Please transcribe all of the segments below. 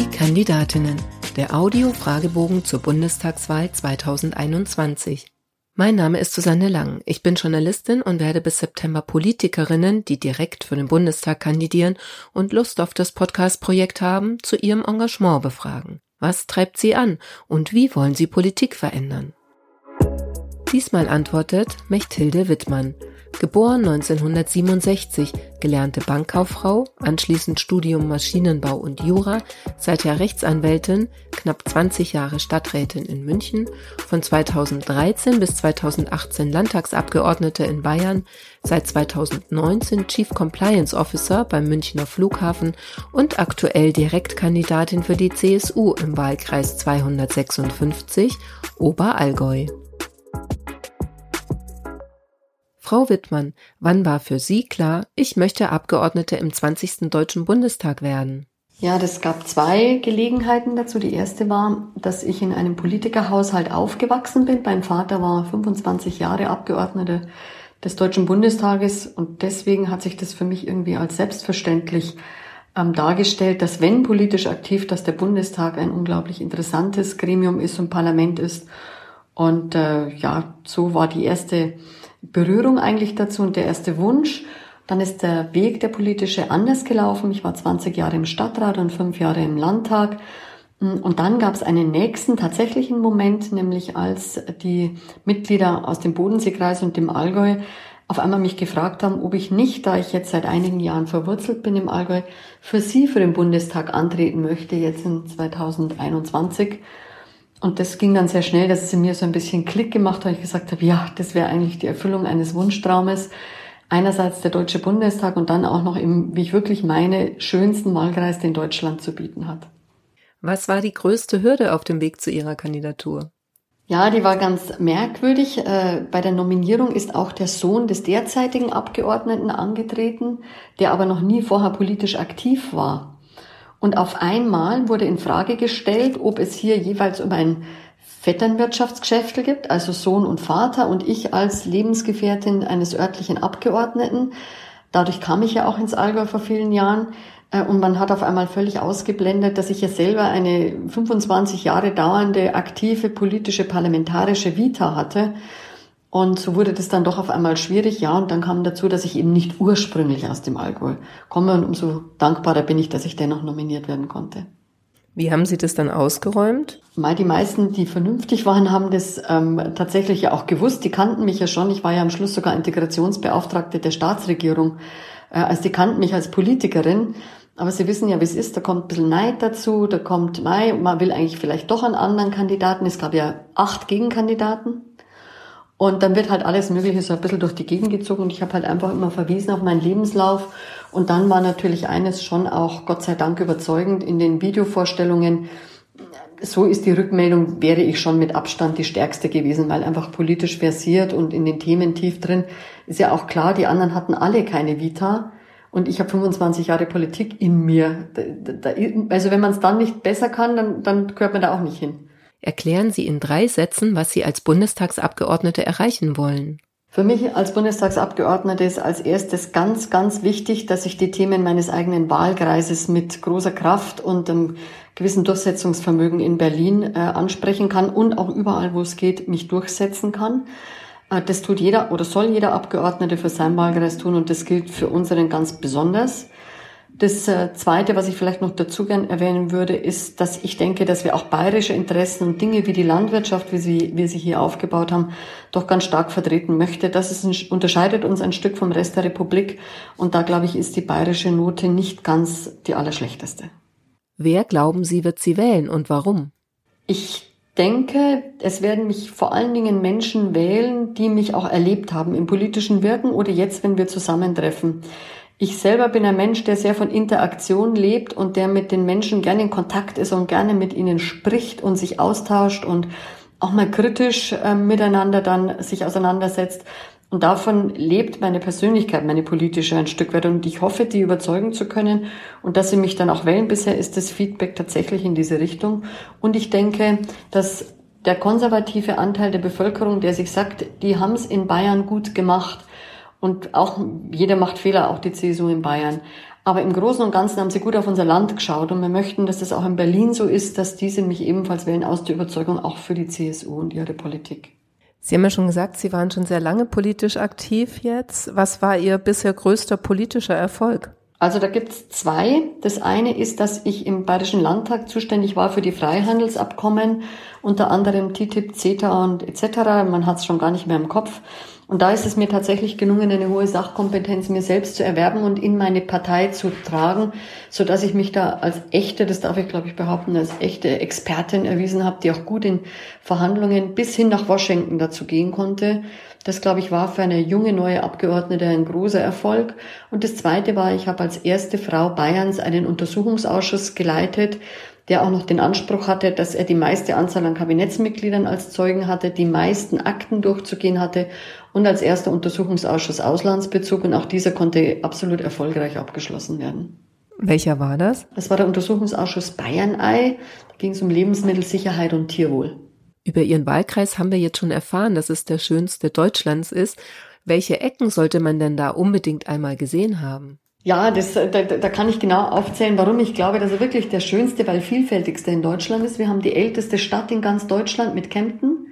Die Kandidatinnen. Der Audio-Fragebogen zur Bundestagswahl 2021. Mein Name ist Susanne Lang. Ich bin Journalistin und werde bis September Politikerinnen, die direkt für den Bundestag kandidieren und Lust auf das Podcast-Projekt haben, zu ihrem Engagement befragen. Was treibt sie an und wie wollen sie Politik verändern? Diesmal antwortet Mechthilde Wittmann. Geboren 1967, gelernte Bankkauffrau, anschließend Studium Maschinenbau und Jura, seither Rechtsanwältin, knapp 20 Jahre Stadträtin in München, von 2013 bis 2018 Landtagsabgeordnete in Bayern, seit 2019 Chief Compliance Officer beim Münchner Flughafen und aktuell Direktkandidatin für die CSU im Wahlkreis 256 Oberallgäu. Frau Wittmann, wann war für Sie klar, ich möchte Abgeordnete im 20. Deutschen Bundestag werden? Ja, das gab zwei Gelegenheiten dazu. Die erste war, dass ich in einem Politikerhaushalt aufgewachsen bin. Mein Vater war 25 Jahre Abgeordneter des Deutschen Bundestages und deswegen hat sich das für mich irgendwie als selbstverständlich ähm, dargestellt, dass wenn politisch aktiv, dass der Bundestag ein unglaublich interessantes Gremium ist und Parlament ist. Und äh, ja, so war die erste Berührung eigentlich dazu und der erste Wunsch. Dann ist der Weg der politische anders gelaufen. Ich war 20 Jahre im Stadtrat und fünf Jahre im Landtag. Und dann gab es einen nächsten tatsächlichen Moment, nämlich als die Mitglieder aus dem Bodenseekreis und dem Allgäu auf einmal mich gefragt haben, ob ich nicht, da ich jetzt seit einigen Jahren verwurzelt bin im Allgäu, für sie für den Bundestag antreten möchte, jetzt in 2021. Und das ging dann sehr schnell, dass es in mir so ein bisschen Klick gemacht hat, weil ich gesagt habe, ja, das wäre eigentlich die Erfüllung eines Wunschtraumes. Einerseits der Deutsche Bundestag und dann auch noch im, wie ich wirklich meine, schönsten Wahlkreis, den Deutschland zu bieten hat. Was war die größte Hürde auf dem Weg zu Ihrer Kandidatur? Ja, die war ganz merkwürdig. Äh, bei der Nominierung ist auch der Sohn des derzeitigen Abgeordneten angetreten, der aber noch nie vorher politisch aktiv war. Und auf einmal wurde in Frage gestellt, ob es hier jeweils um ein Vetternwirtschaftsgeschäft gibt, also Sohn und Vater und ich als Lebensgefährtin eines örtlichen Abgeordneten. Dadurch kam ich ja auch ins Allgäu vor vielen Jahren. Äh, und man hat auf einmal völlig ausgeblendet, dass ich ja selber eine 25 Jahre dauernde aktive politische parlamentarische Vita hatte und so wurde das dann doch auf einmal schwierig, ja. Und dann kam dazu, dass ich eben nicht ursprünglich aus dem Allgäu komme. Und umso dankbarer bin ich, dass ich dennoch nominiert werden konnte. Wie haben Sie das dann ausgeräumt? Mal die meisten, die vernünftig waren, haben das ähm, tatsächlich ja auch gewusst. Die kannten mich ja schon. Ich war ja am Schluss sogar Integrationsbeauftragte der Staatsregierung. Äh, also die kannten mich als Politikerin. Aber Sie wissen ja, wie es ist. Da kommt ein bisschen Neid dazu. Da kommt, nein, man will eigentlich vielleicht doch einen anderen Kandidaten. Es gab ja acht Gegenkandidaten. Und dann wird halt alles Mögliche so ein bisschen durch die Gegend gezogen und ich habe halt einfach immer verwiesen auf meinen Lebenslauf. Und dann war natürlich eines schon auch, Gott sei Dank, überzeugend in den Videovorstellungen. So ist die Rückmeldung, wäre ich schon mit Abstand die stärkste gewesen, weil einfach politisch versiert und in den Themen tief drin. Ist ja auch klar, die anderen hatten alle keine Vita. Und ich habe 25 Jahre Politik in mir. also wenn man es dann nicht besser kann, dann, dann gehört man da auch nicht hin. Erklären Sie in drei Sätzen, was Sie als Bundestagsabgeordnete erreichen wollen. Für mich als Bundestagsabgeordnete ist als erstes ganz, ganz wichtig, dass ich die Themen meines eigenen Wahlkreises mit großer Kraft und einem gewissen Durchsetzungsvermögen in Berlin äh, ansprechen kann und auch überall, wo es geht, mich durchsetzen kann. Äh, das tut jeder oder soll jeder Abgeordnete für sein Wahlkreis tun und das gilt für unseren ganz besonders. Das äh, Zweite, was ich vielleicht noch dazu gern erwähnen würde, ist, dass ich denke, dass wir auch bayerische Interessen und Dinge wie die Landwirtschaft, wie sie, wie sie hier aufgebaut haben, doch ganz stark vertreten möchte. Das ist ein, unterscheidet uns ein Stück vom Rest der Republik. Und da, glaube ich, ist die bayerische Note nicht ganz die allerschlechteste. Wer glauben Sie, wird sie wählen und warum? Ich denke, es werden mich vor allen Dingen Menschen wählen, die mich auch erlebt haben im politischen Wirken oder jetzt, wenn wir zusammentreffen. Ich selber bin ein Mensch, der sehr von Interaktion lebt und der mit den Menschen gerne in Kontakt ist und gerne mit ihnen spricht und sich austauscht und auch mal kritisch äh, miteinander dann sich auseinandersetzt. Und davon lebt meine Persönlichkeit, meine politische ein Stück weit. Und ich hoffe, die überzeugen zu können und dass sie mich dann auch wählen. Bisher ist das Feedback tatsächlich in diese Richtung. Und ich denke, dass der konservative Anteil der Bevölkerung, der sich sagt, die haben es in Bayern gut gemacht, und auch jeder macht Fehler, auch die CSU in Bayern. Aber im Großen und Ganzen haben sie gut auf unser Land geschaut und wir möchten, dass das auch in Berlin so ist, dass diese mich ebenfalls wählen aus der Überzeugung auch für die CSU und ihre Politik. Sie haben ja schon gesagt, Sie waren schon sehr lange politisch aktiv jetzt. Was war Ihr bisher größter politischer Erfolg? Also da gibt's zwei. Das eine ist, dass ich im Bayerischen Landtag zuständig war für die Freihandelsabkommen, unter anderem TTIP, CETA und etc. Man hat es schon gar nicht mehr im Kopf. Und da ist es mir tatsächlich gelungen, eine hohe Sachkompetenz mir selbst zu erwerben und in meine Partei zu tragen, so dass ich mich da als echte, das darf ich glaube ich behaupten, als echte Expertin erwiesen habe, die auch gut in Verhandlungen bis hin nach Washington dazu gehen konnte. Das glaube ich war für eine junge neue Abgeordnete ein großer Erfolg. Und das zweite war, ich habe als erste Frau Bayerns einen Untersuchungsausschuss geleitet, der auch noch den Anspruch hatte, dass er die meiste Anzahl an Kabinettsmitgliedern als Zeugen hatte, die meisten Akten durchzugehen hatte und als erster Untersuchungsausschuss Auslandsbezug. Und auch dieser konnte absolut erfolgreich abgeschlossen werden. Welcher war das? Das war der Untersuchungsausschuss Bayernei. Da ging es um Lebensmittelsicherheit und Tierwohl. Über Ihren Wahlkreis haben wir jetzt schon erfahren, dass es der schönste Deutschlands ist. Welche Ecken sollte man denn da unbedingt einmal gesehen haben? Ja, das, da, da kann ich genau aufzählen, warum ich glaube, dass er wirklich der schönste, weil vielfältigste in Deutschland ist. Wir haben die älteste Stadt in ganz Deutschland mit Kempten.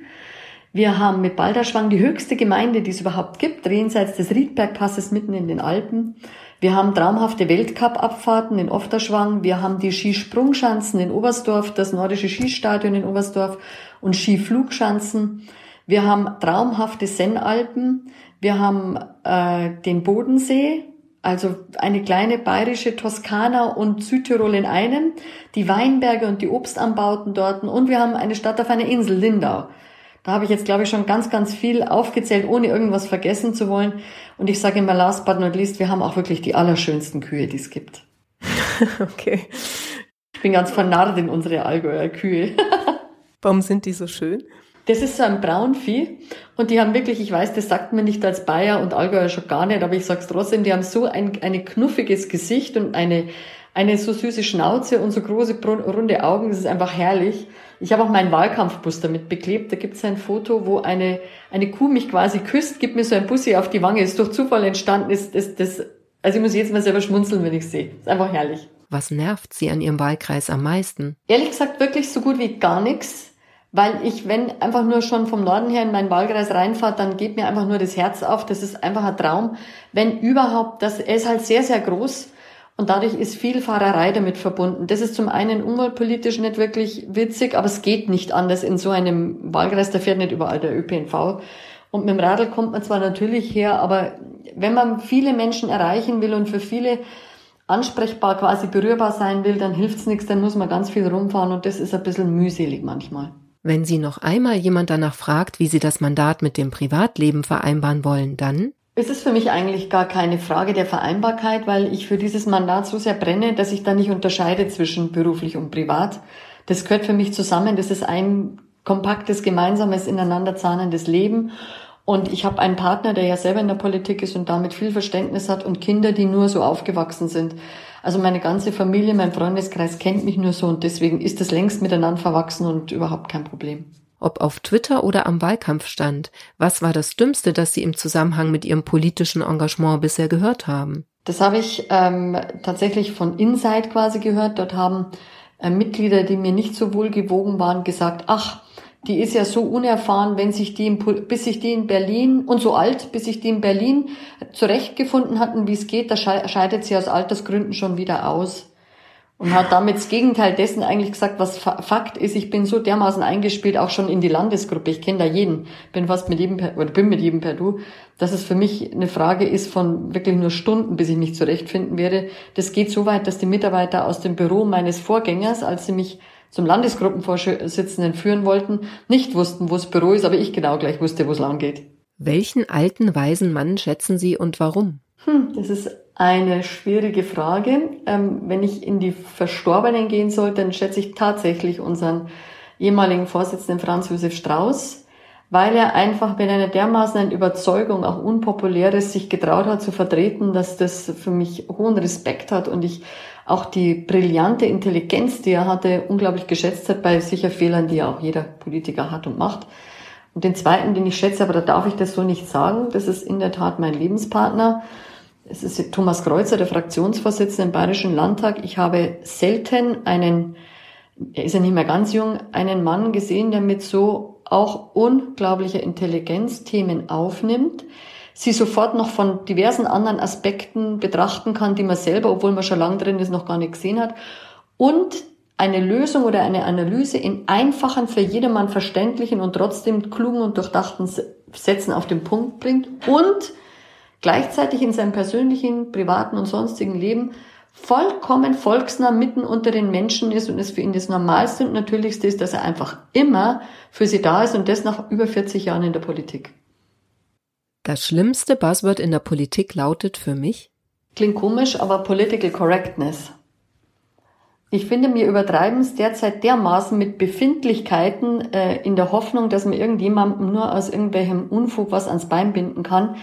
Wir haben mit Balderschwang die höchste Gemeinde, die es überhaupt gibt, jenseits des Riedbergpasses mitten in den Alpen. Wir haben traumhafte Weltcup-Abfahrten in Ofterschwang. Wir haben die Skisprungschanzen in Oberstdorf, das nordische Skistadion in Oberstdorf und Skiflugschanzen. Wir haben traumhafte Sennalpen. Wir haben äh, den Bodensee, also eine kleine bayerische Toskana und Südtirol in einem, die Weinberge und die Obstanbauten dort und wir haben eine Stadt auf einer Insel, Lindau. Da habe ich jetzt, glaube ich, schon ganz, ganz viel aufgezählt, ohne irgendwas vergessen zu wollen. Und ich sage immer last but not least, wir haben auch wirklich die allerschönsten Kühe, die es gibt. okay. Ich bin ganz vernarrt in unsere Allgäuer Kühe. Warum sind die so schön? Das ist so ein Braunvieh und die haben wirklich, ich weiß, das sagt man nicht als Bayer und Allgäuer schon gar nicht, aber ich sag's trotzdem, die haben so ein eine knuffiges Gesicht und eine eine so süße Schnauze und so große runde Augen, das ist einfach herrlich. Ich habe auch meinen Wahlkampfbus damit beklebt. Da gibt es ein Foto, wo eine, eine Kuh mich quasi küsst, gibt mir so ein Bussi auf die Wange. Ist durch Zufall entstanden. Ist, das, das, also ich muss jetzt mal selber schmunzeln, wenn ich sehe. Ist einfach herrlich. Was nervt Sie an Ihrem Wahlkreis am meisten? Ehrlich gesagt wirklich so gut wie gar nichts. Weil ich, wenn einfach nur schon vom Norden her in meinen Wahlkreis reinfahrt, dann geht mir einfach nur das Herz auf. Das ist einfach ein Traum. Wenn überhaupt, das, er ist halt sehr, sehr groß. Und dadurch ist viel Fahrerei damit verbunden. Das ist zum einen umweltpolitisch nicht wirklich witzig, aber es geht nicht anders in so einem Wahlkreis. Da fährt nicht überall der ÖPNV. Und mit dem Radl kommt man zwar natürlich her, aber wenn man viele Menschen erreichen will und für viele ansprechbar quasi berührbar sein will, dann hilft's nichts, dann muss man ganz viel rumfahren und das ist ein bisschen mühselig manchmal. Wenn Sie noch einmal jemand danach fragt, wie Sie das Mandat mit dem Privatleben vereinbaren wollen, dann? Es ist für mich eigentlich gar keine Frage der Vereinbarkeit, weil ich für dieses Mandat so sehr brenne, dass ich da nicht unterscheide zwischen beruflich und privat. Das gehört für mich zusammen. Das ist ein kompaktes, gemeinsames, ineinanderzahnendes Leben. Und ich habe einen Partner, der ja selber in der Politik ist und damit viel Verständnis hat und Kinder, die nur so aufgewachsen sind. Also meine ganze Familie, mein Freundeskreis kennt mich nur so und deswegen ist das längst miteinander verwachsen und überhaupt kein Problem. Ob auf Twitter oder am Wahlkampfstand, was war das Dümmste, das Sie im Zusammenhang mit Ihrem politischen Engagement bisher gehört haben? Das habe ich ähm, tatsächlich von Inside quasi gehört. Dort haben äh, Mitglieder, die mir nicht so wohl gewogen waren, gesagt, ach, die ist ja so unerfahren, wenn sich die in, bis sich die in Berlin und so alt, bis sich die in Berlin zurechtgefunden hatten, wie es geht, da scheidet sie aus Altersgründen schon wieder aus. Und hat damit das Gegenteil dessen eigentlich gesagt, was Fakt ist, ich bin so dermaßen eingespielt, auch schon in die Landesgruppe. Ich kenne da jeden, bin fast mit jedem per, oder bin mit jedem per Du, dass es für mich eine Frage ist von wirklich nur Stunden, bis ich mich zurechtfinden werde. Das geht so weit, dass die Mitarbeiter aus dem Büro meines Vorgängers, als sie mich zum Landesgruppenvorsitzenden führen wollten, nicht wussten, wo das Büro ist, aber ich genau gleich wusste, wo es lang geht. Welchen alten, weisen Mann schätzen Sie und warum? Hm, das ist eine schwierige Frage. Ähm, wenn ich in die Verstorbenen gehen sollte, dann schätze ich tatsächlich unseren ehemaligen Vorsitzenden Franz Josef Strauß, weil er einfach mit einer dermaßen Überzeugung, auch unpopuläres, sich getraut hat zu vertreten, dass das für mich hohen Respekt hat und ich auch die brillante Intelligenz, die er hatte, unglaublich geschätzt hat bei sicher Fehlern, die ja auch jeder Politiker hat und macht. Und den zweiten, den ich schätze, aber da darf ich das so nicht sagen, das ist in der Tat mein Lebenspartner. Es ist Thomas Kreuzer, der Fraktionsvorsitzende im Bayerischen Landtag. Ich habe selten einen, er ist ja nicht mehr ganz jung, einen Mann gesehen, der mit so auch unglaublicher Intelligenz Themen aufnimmt, sie sofort noch von diversen anderen Aspekten betrachten kann, die man selber, obwohl man schon lange drin ist, noch gar nicht gesehen hat und eine Lösung oder eine Analyse in einfachen, für jedermann verständlichen und trotzdem klugen und durchdachten Sätzen auf den Punkt bringt und gleichzeitig in seinem persönlichen, privaten und sonstigen Leben vollkommen volksnah mitten unter den Menschen ist und es für ihn das Normalste und Natürlichste ist, dass er einfach immer für sie da ist und das nach über 40 Jahren in der Politik. Das schlimmste Buzzword in der Politik lautet für mich? Klingt komisch, aber Political Correctness. Ich finde, wir übertreiben es derzeit dermaßen mit Befindlichkeiten äh, in der Hoffnung, dass man irgendjemandem nur aus irgendwelchem Unfug was ans Bein binden kann.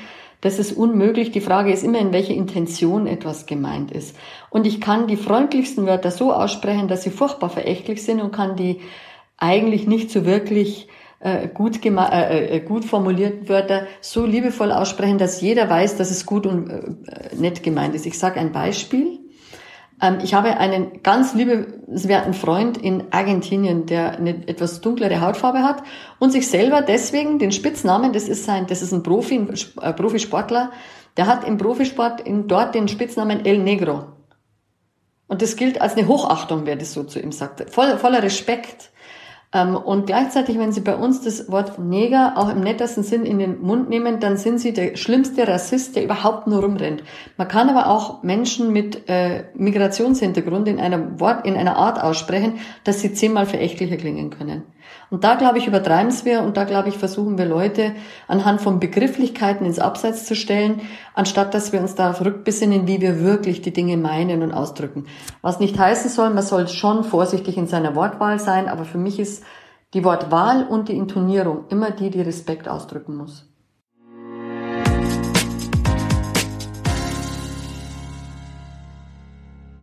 Das ist unmöglich. Die Frage ist immer, in welcher Intention etwas gemeint ist. Und ich kann die freundlichsten Wörter so aussprechen, dass sie furchtbar verächtlich sind und kann die eigentlich nicht so wirklich äh, gut, äh, äh, gut formulierten Wörter so liebevoll aussprechen, dass jeder weiß, dass es gut und äh, nett gemeint ist. Ich sage ein Beispiel. Ähm, ich habe einen ganz liebenswerten Freund in Argentinien, der eine etwas dunklere Hautfarbe hat und sich selber deswegen den Spitznamen, das ist sein, das ist ein Profi, ein äh, Profisportler, der hat im Profisport in, dort den Spitznamen El Negro. Und das gilt als eine Hochachtung, wer das so zu ihm sagt. Voll, voller Respekt. Ähm, und gleichzeitig, wenn Sie bei uns das Wort Neger auch im nettesten Sinn in den Mund nehmen, dann sind Sie der schlimmste Rassist, der überhaupt nur rumrennt. Man kann aber auch Menschen mit äh, Migrationshintergrund in einer Wort, in einer Art aussprechen, dass sie zehnmal verächtlicher klingen können. Und da, glaube ich, übertreiben es wir und da, glaube ich, versuchen wir Leute anhand von Begrifflichkeiten ins Abseits zu stellen, anstatt dass wir uns darauf rückbesinnen, wie wir wirklich die Dinge meinen und ausdrücken. Was nicht heißen soll, man soll schon vorsichtig in seiner Wortwahl sein, aber für mich ist die Wortwahl und die Intonierung immer die, die Respekt ausdrücken muss.